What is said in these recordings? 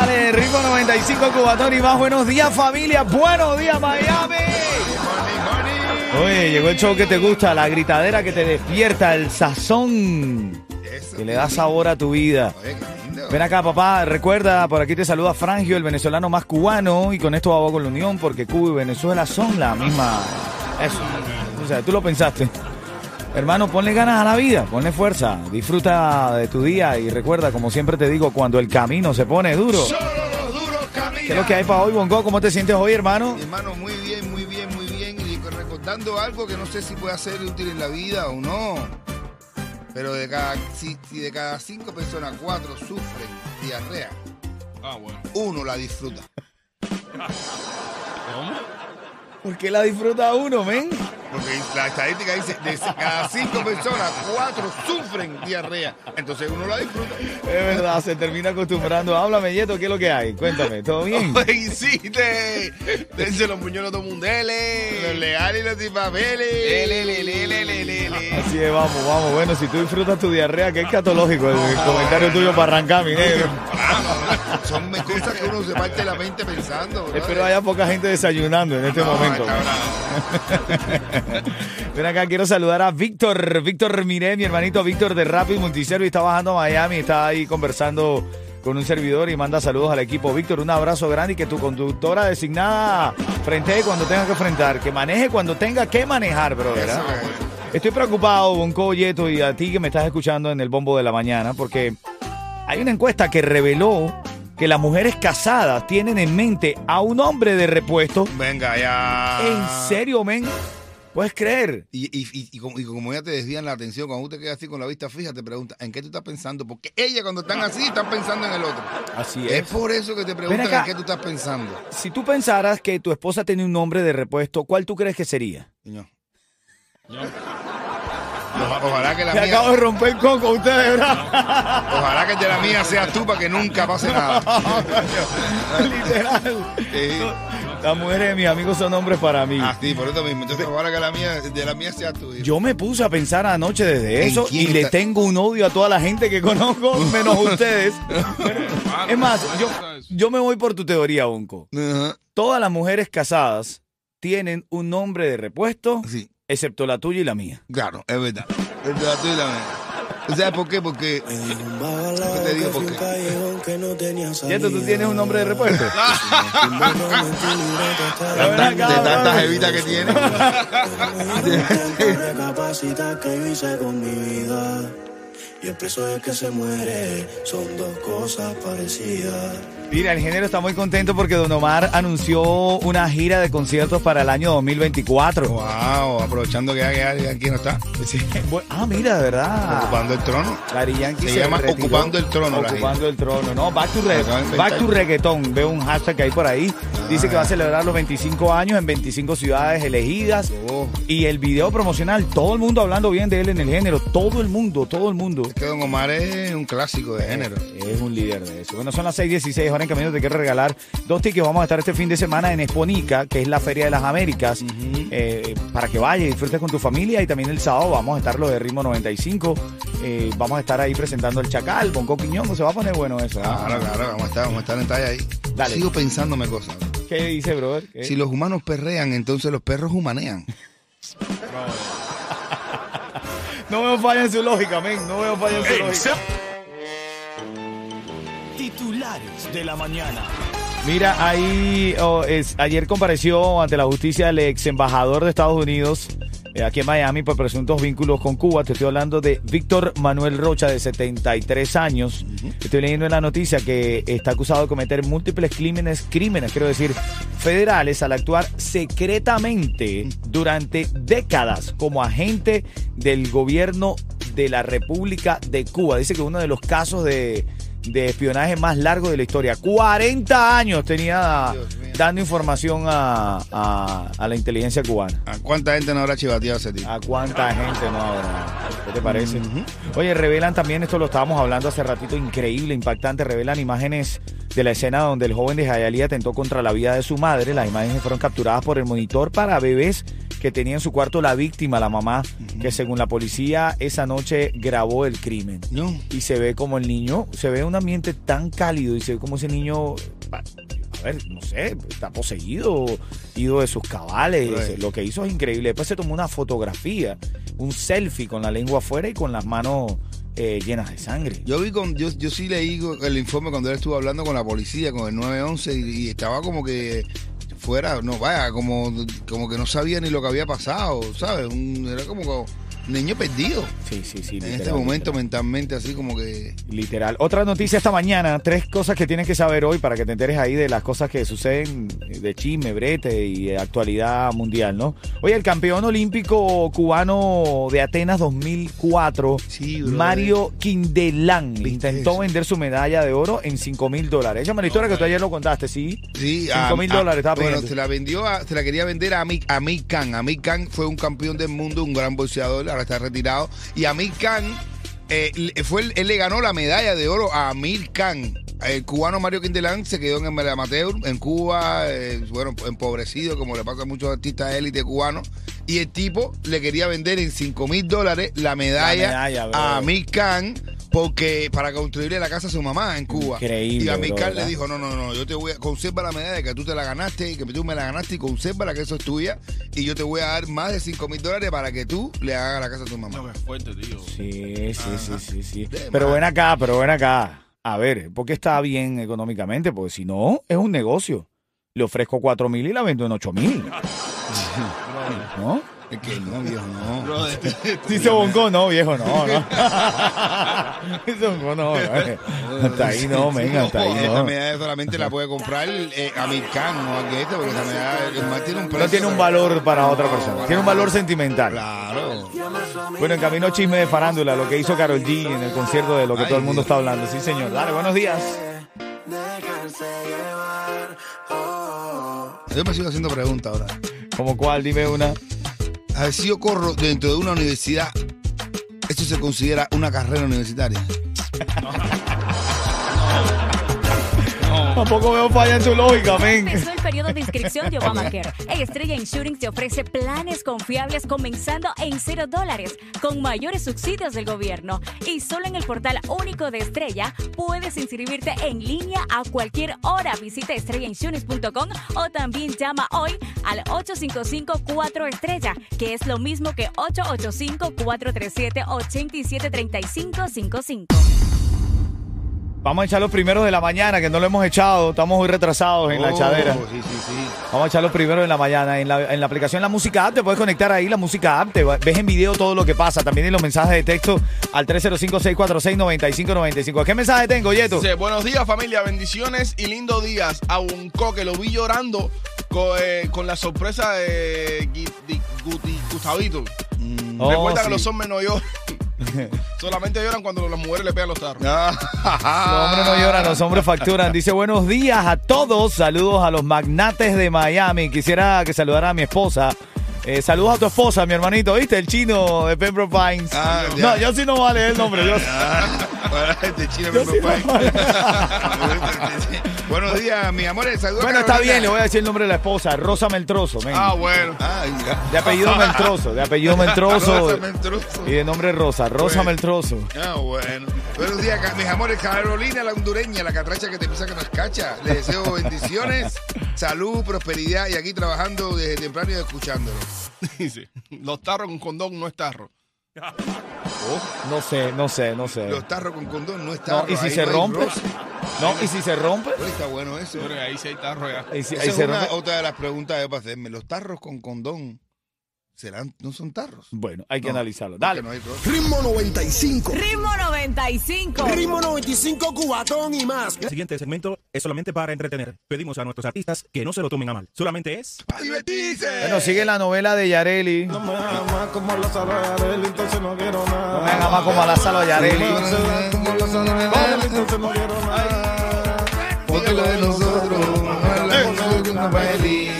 Dale, ritmo 95 Cubatón y más. Buenos días, familia. Buenos días, Miami. Oye, llegó el show que te gusta, la gritadera que te despierta, el sazón que le da sabor a tu vida. Ven acá, papá. Recuerda, por aquí te saluda Frangio, el venezolano más cubano. Y con esto hago con la unión porque Cuba y Venezuela son la misma. Eso. O sea, tú lo pensaste. Hermano, ponle ganas a la vida, ponle fuerza, disfruta de tu día y recuerda, como siempre te digo, cuando el camino se pone duro. Solo los duros caminan. ¿Qué es lo que hay para hoy, Bongo? ¿Cómo te sientes hoy, hermano? Mi hermano, muy bien, muy bien, muy bien. Y recordando algo que no sé si puede ser útil en la vida o no. Pero de cada, si, si de cada cinco personas, cuatro sufren diarrea, uno la disfruta. ¿Por qué la disfruta uno, men? Porque la estadística dice, de cada cinco personas, cuatro sufren diarrea. Entonces uno la disfruta. Es verdad, se termina acostumbrando. Háblame, Yeto, ¿qué es lo que hay? Cuéntame, ¿todo bien? Hiciste. Dense los muñones todo mundo. Los legales y los dispapeles. Así es, vamos, vamos. Bueno, si tú disfrutas tu diarrea, que es catológico el, el comentario tuyo para arrancar, mi negro. Son cosas que uno se parte la mente pensando. ¿verdad? Espero haya poca gente desayunando en este No, momento. Ven acá, quiero saludar a Víctor, Víctor Miré, mi hermanito Víctor de Rapid Multiservice, está bajando a Miami, está ahí conversando con un servidor y manda saludos al equipo. Víctor, un abrazo grande y que tu conductora designada frente cuando tenga que enfrentar, que maneje cuando tenga que manejar, brother. Eso ¿ah? es. Estoy preocupado, Bonco Yeto, y a ti que me estás escuchando en el bombo de la mañana, porque hay una encuesta que reveló que las mujeres casadas tienen en mente a un hombre de repuesto. Venga, ya. ¿En serio, men? ¿Puedes creer? Y, y, y, y como, y como ya te desvían la atención, cuando tú te quedas así con la vista fija, te preguntan, ¿en qué tú estás pensando? Porque ella cuando están así, están pensando en el otro. Así Es por eso que te preguntan acá. en qué tú estás pensando. Si tú pensaras que tu esposa tiene un nombre de repuesto, ¿cuál tú crees que sería? Señor. Oja- Ojalá que la Me mía, acabo de romper el coco con ustedes, ¿verdad? ojalá que de la mía seas tú para que nunca pase nada. Literal. Sí. Las mujeres de mis amigos son hombres para mí. Ah, sí, por eso mismo. Entonces, ojalá que la mía, de la mía seas tú. hijo. Yo me puse a pensar anoche desde ¿En eso y le tengo un odio a toda la gente que conozco, menos ustedes. es más, yo, yo me voy por tu teoría, Bonco. Ajá. Todas las mujeres casadas tienen un nombre de repuesto, Sí, excepto la tuya y la mía. claro, es verdad. Es verdad, tú y la mía. ¿Tú sabes por qué? Porque. ¿Qué te digo por qué? ¿Cierto? ¿Tú tienes un nombre de repuesto? De, tan- de tantas evitas que tiene. Y el precio de que se muere son dos cosas parecidas. Mira, el género está muy contento porque Don Omar anunció una gira de conciertos para el año 2024. Wow, aprovechando que aquí no está. Sí, Ah, mira, de verdad. Ocupando el trono. Yankee Se llama retiró. Ocupando el Trono, Ocupando el trono, no, back to, re- back to reggaetón. Veo un hashtag que hay por ahí. Dice que va a celebrar los 25 años en 25 ciudades elegidas. Oh. Y el video promocional, todo el mundo hablando bien de él en el género. Todo el mundo, todo el mundo. Es que Don Omar es un clásico de género. Es un líder de eso. Bueno, son las 6:16 ahora en camino. Te quiero regalar dos tickets. Vamos a estar este fin de semana en Exponica, que es la Feria de las Américas, eh, para que vayas y disfrutes con tu familia. Y también el sábado vamos a estar los de Ritmo 95. Eh, vamos a estar ahí presentando el Chacal, Bonco Quiñón. Se va a poner bueno eso. ¿ah? Claro, claro, vamos a estar, vamos a estar en talla ahí. Dale. Sigo pensándome cosas. ¿Qué dice, brother? ¿Qué? Si los humanos perrean, entonces los perros humanean. No veo falla en su lógica, men. No veo falla en su lógica. Titulares de la mañana. Mira, ahí oh, es, ayer compareció ante la justicia el ex embajador de Estados Unidos aquí en Miami por presuntos vínculos con Cuba. Te estoy hablando de Víctor Manuel Rocha, de 73 años. Estoy leyendo en la noticia que está acusado de cometer múltiples crímenes, crímenes, quiero decir, federales al actuar secretamente durante décadas como agente del gobierno de la República de Cuba. Dice que uno de los casos de, de espionaje más largos de la historia. 40 años tenía dando información a, a- a la inteligencia cubana. ¿A cuánta gente no habrá chivateado ese tipo? ¿A cuánta gente no habrá? ¿Qué te parece? Oye, revelan también, esto lo estábamos hablando hace ratito, increíble, impactante, revelan imágenes de la escena donde el joven de Jayalía atentó contra la vida de su madre. Las imágenes fueron capturadas por el monitor para bebés que tenía en su cuarto la víctima, la mamá, que según la policía esa noche grabó el crimen. No. Y se ve como el niño, se ve un ambiente tan cálido y se ve como ese niño, a ver, no sé, está poseído, ido de sus cabales. Lo que hizo es increíble. Después se tomó una fotografía, un selfie con la lengua afuera y con las manos eh, llenas de sangre. Yo vi con, yo, yo sí leí el informe cuando él estuvo hablando con la policía, con el 911, y, y estaba como que fuera, no vaya, como, como que no sabía ni lo que había pasado, ¿sabes? Un- era como un niño perdido. Sí, sí, sí. En literal, este momento literal. mentalmente así como que... Literal. Otra noticia esta mañana, tres cosas que tienes que saber hoy para que te enteres ahí de las cosas que suceden de chisme, brete y de actualidad mundial, ¿no? Oye, el campeón olímpico cubano de Atenas 2004, Sí, brother. Mario Quindelán, ¿Viste intentó eso? vender su medalla de oro en 5 mil dólares. Échame la historia que tú ayer lo contaste, ¿sí? Sí, Cinco mil dólares estaba Bueno, pidiendo. se la vendió, a- se la quería vender a Amir Khan. Amir Khan fue un campeón del mundo, un gran boxeador, ahora está retirado. Y Amir Khan, eh, le- fue, el- él le ganó la medalla de oro a Amir Khan. El cubano Mario Quindelán se quedó en el amateur en Cuba, eh, bueno, empobrecido, como le pasa a muchos artistas élite cubanos. Y el tipo le quería vender en 5 mil dólares la medalla, a Amir Khan porque para construirle la casa a su mamá en Cuba. Increíble, Y Khan le dijo, no, no, no, yo te voy a conserva la medalla que tú te la ganaste y que tú me la ganaste y conserva que eso es tuya y yo te voy a dar más de 5 mil dólares para que tú le hagas la casa a tu mamá. No, que fuerte, tío. Sí, sí, sí, sí, sí. Pero ven acá, pero ven acá. A ver, ¿por qué está bien económicamente? Porque si no, es un negocio. Le ofrezco 4 mil y la vendo en 8 mil. ¿No? Es que no, viejo, no. Brother. Si se bongó, no, viejo, no, no. Si se bongó, no. eh. Hasta ahí no, venga, hasta ahí Esta no. medalla solamente la puede comprar eh, Amir Khan, no aquel este, porque esa medalla el tiene un precio. No tiene un valor para otra persona. Tiene un valor sentimental. Claro. Bueno, en camino chisme de farándula, lo que hizo Carol G en el concierto de lo que Ay, todo el mundo Dios. está hablando. Sí, señor. Dale, buenos días. Yo me sigo haciendo preguntas ahora. ¿Como cuál? Dime una. A ver, si yo corro dentro de una universidad, ¿esto se considera una carrera universitaria? Tampoco veo falla en tu lógica, men. Empezó el periodo de inscripción de Obamacare. Estrella Insurance te ofrece planes confiables comenzando en cero dólares, con mayores subsidios del gobierno. Y solo en el portal único de Estrella puedes inscribirte en línea a cualquier hora. Visita estrellainsurance.com o también llama hoy al 855-4 Estrella, que es lo mismo que 885-437-873555. Vamos a echar los primeros de la mañana, que no lo hemos echado. Estamos muy retrasados en la Oh, echadera. Sí, sí, sí. Vamos a echar los primeros de la mañana. En la, en la aplicación La Música App te puedes conectar ahí, La Música App. Te ves en video todo lo que pasa. También en los mensajes de texto al 305-646-9595. ¿Qué mensaje tengo, Yeto? Dice, buenos días familia, bendiciones y lindos días. A un que lo vi llorando co- eh, con, la sorpresa de, Gustavito. Oh, Recuerda sí. que los hombres no lloran. Solamente lloran cuando las mujeres le pegan los tarros. Los hombres no lloran, los hombres facturan. Dice buenos días a todos. Saludos a los magnates de Miami. Quisiera que saludara a mi esposa. Eh, saludos a tu esposa, mi hermanito. ¿Viste? El chino de Pembroke Pines. Ah, ya. no, yo sí no vale el nombre. Yo, Bueno, este chino Yo me sí preocupa. Buenos días, mi amor. Saludos. bueno, está bien, le voy a decir el nombre de la esposa. Rosa Meltroso. men. Ah, bueno. Ay. De apellido Meltroso. De apellido Meltroso. Rosa Mentroso. Y de nombre Rosa. Rosa Bueno. Meltroso. Ah, bueno. Buenos días, mis amores. Carolina, la hondureña, la catracha que te pisa que nos cacha. Les deseo bendiciones, salud, prosperidad y aquí trabajando desde temprano y escuchándolo. Dice, los tarros con condón no es tarro. No sé, no sé, no sé. Los tarros con condón no No, están. ¿y si se rompe? No, ¿y si se rompe? Está bueno eso. Pero ahí sí hay tarro ya. ¿Y si- Esa ahí es se una- rompe? otra de las preguntas que para hacerme. ¿Los tarros con condón serán, no son tarros? Bueno, hay que No, analizarlo. Dale. no hay. Ritmo 95. Ritmo 95. Ritmo 95 Cubatón y más. El siguiente segmento es solamente para entretener. Pedimos a nuestros artistas que no se lo tomen a mal. Solamente es... ¡Para divertirse! Bueno, sigue la novela de Yareli. No me ama como la Yareli, entonces no quiero nada. me haga más como a la sala Yareli. Porque lo de nosotros no es la cosa de una peli.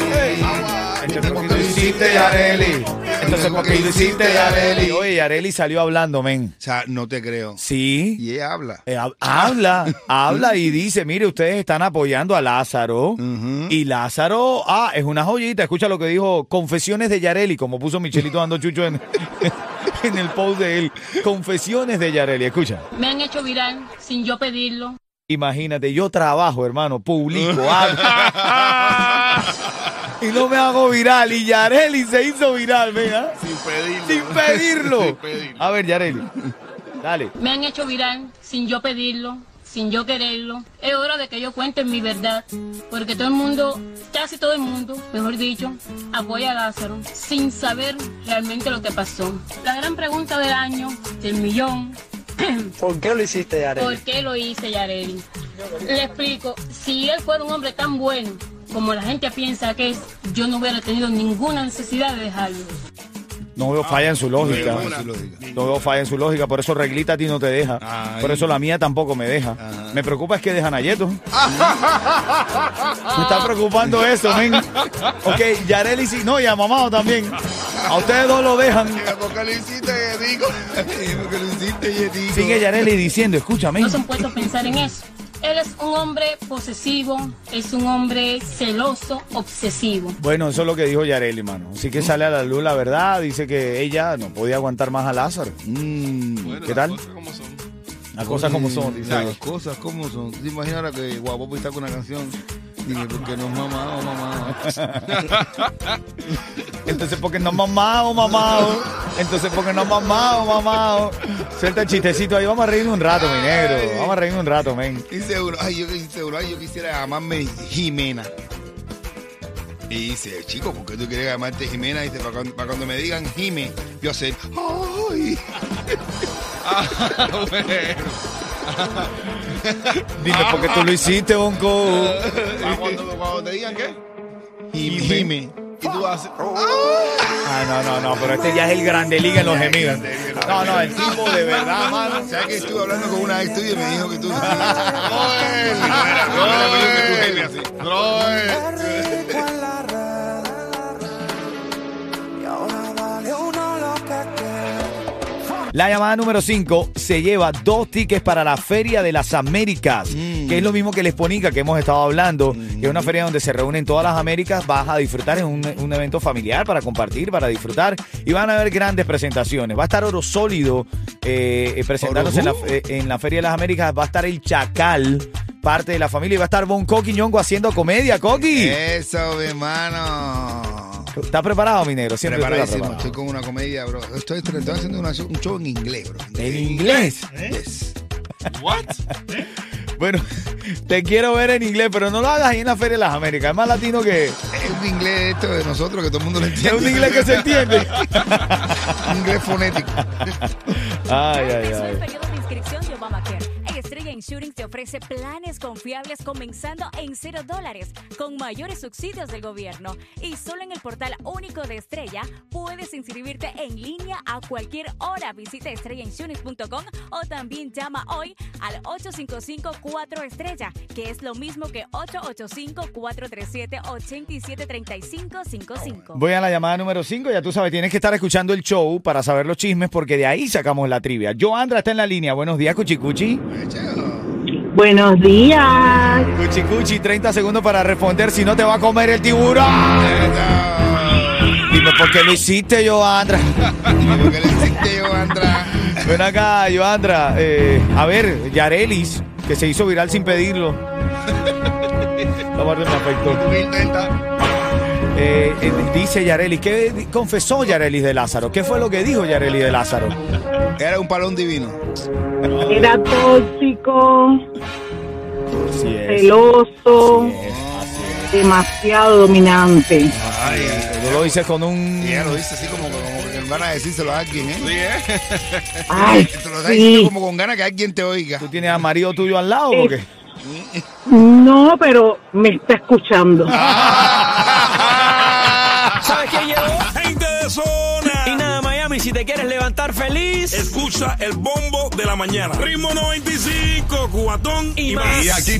Entonces, ¿por qué lo hiciste, Yareli? Entonces, ¿por qué lo hiciste, Yareli? Oye, Yareli salió hablando, men. O sea, no te creo. Sí. Y ella habla. Eh, hab- habla, habla y dice, mire, ustedes están apoyando a Lázaro. Y Lázaro, ah, es una joyita. Escucha lo que dijo Confesiones de Yareli, como puso Michelito dando chucho en, en el post de él. Confesiones de Yareli, escucha. Me han hecho viral sin yo pedirlo. Imagínate, yo trabajo, hermano, publico, hablo. y no me hago viral. Y Yareli se hizo viral, venga. Sin pedirlo. Sin pedirlo. Sin pedirlo. A ver, Yareli, dale. Me han hecho viral sin yo pedirlo, sin yo quererlo. Es hora de que yo cuente mi verdad. Porque todo el mundo, casi todo el mundo, mejor dicho, apoya a Lázaro sin saber realmente lo que pasó. La gran pregunta del año, del millón. ¿Por qué lo hiciste, Yareli? ¿Por qué lo hice, Yareli? Le explico, si él fuera un hombre tan bueno como la gente piensa que es, yo no hubiera tenido ninguna necesidad de dejarlo. No veo falla en su lógica. Ninguna. En su lógica. No veo falla en su lógica. Por eso Reglita a ti no te deja. Por eso la mía tampoco me deja. Me preocupa es que dejan a Yeto. Me está preocupando eso, men. Ok, Yareli sí. No, y a Mamado también. A ustedes dos lo dejan. Sigue Yareli diciendo, escúchame. No se han puesto a pensar en eso. Él es un hombre posesivo, es un hombre celoso, obsesivo. Bueno, eso es lo que dijo Yareli, mano. Así que sale a la luz la verdad. Dice que ella no podía aguantar más a Lázaro. Mm, Bueno, ¿Qué las tal? cosas como son. Las cosas como son, dice. Las cosas como son. ¿Te imaginas ahora que Guapopo está con una canción? Dije, porque no es mamá mamá. Entonces, porque no mamado, mamado. Entonces, porque no mamado, mamado. Suelta el chistecito ahí. Vamos a reírnos un rato, mi negro. Vamos a reírnos un rato, men. Dice uno, ay, yo, dice uno, ay, yo quisiera llamarme Jimena. Y dice, chico, ¿por qué tú quieres llamarte Jimena? Dice, para cuando, para cuando me digan Jime, yo sé, ay. Ah. Dime, ¿por qué tú lo hiciste, Bonco? Cuando, cuando te digan qué. Jime. Jime. Y tú haces. Ah, no, no, no, pero este ya es el grande liga en los gemidos. No, no, el tipo de verdad, mano. ¿Sabes que estuve hablando con una ex tuya y me dijo que tú... La llamada número 5 se lleva dos tickets para la Feria de las Américas, que es lo mismo que el Exponica que hemos estado hablando, que es una feria donde se reúnen todas las Américas, vas a disfrutar en un, un evento familiar para compartir, para disfrutar, y van a haber grandes presentaciones. Va a estar Oro Sólido eh, eh, presentándose en la, en la Feria de las Américas, va a estar el Chacal, parte de la familia, y va a estar Bon Coqui Ñongo haciendo comedia, Coqui. Eso, mi hermano. ¿Estás preparado, mi negro? Siempre Preparadísimo. preparado. Estoy con una comedia, bro. Estoy, estoy haciendo una un show en inglés, bro. ¿En inglés? Yes. What? Bueno, te quiero ver en inglés, pero no lo hagas ahí en la Feria de las Américas. Es más latino que... Es un inglés esto de nosotros que todo el mundo lo Es entiende. un inglés que se entiende. Un inglés fonético. Ay, ay, ay. Insurance te ofrece planes confiables comenzando en cero dólares, con mayores subsidios del gobierno. Y solo en el portal único de Estrella puedes inscribirte en línea a cualquier hora. Visita estrellainsurance.com o también llama hoy al 855-4 Estrella, que es lo mismo que 885-437-873555. Voy a la llamada número 5. Ya tú sabes, tienes que estar escuchando el show para saber los chismes porque de ahí sacamos la trivia. Joandra está en la línea. Buenos días, Cuchicuchi. Buenos días. Cuchicuchi, 30 segundos para responder. Si no, te va a comer el tiburón. Dime por qué lo hiciste, Joandra. ¿Por qué le hiciste, Joandra? Ven acá, Joandra. Eh, a ver, Yarelis, que se hizo viral sin pedirlo. Esta parte me afectó. Eh, eh, dice Yareli, ¿qué confesó Yareli de Lázaro? ¿Qué fue lo que dijo Yareli de Lázaro? Era un palón divino. Era tóxico, Así es. celoso, Así es, así es. demasiado dominante. Ay, Tú lo dices con un... y ella lo dice así como, como que van a decírselo a alguien, ¿eh? Sí, ¿eh? Ay, Te lo está diciendo sí. como con ganas que alguien te oiga. ¿Tú tienes a marido tuyo al lado o qué? No, pero me está escuchando. ¿Sabes te quieres levantar feliz. Escucha el bombo de la mañana. Ritmo 95, cubatón y, Y más. más. Y aquí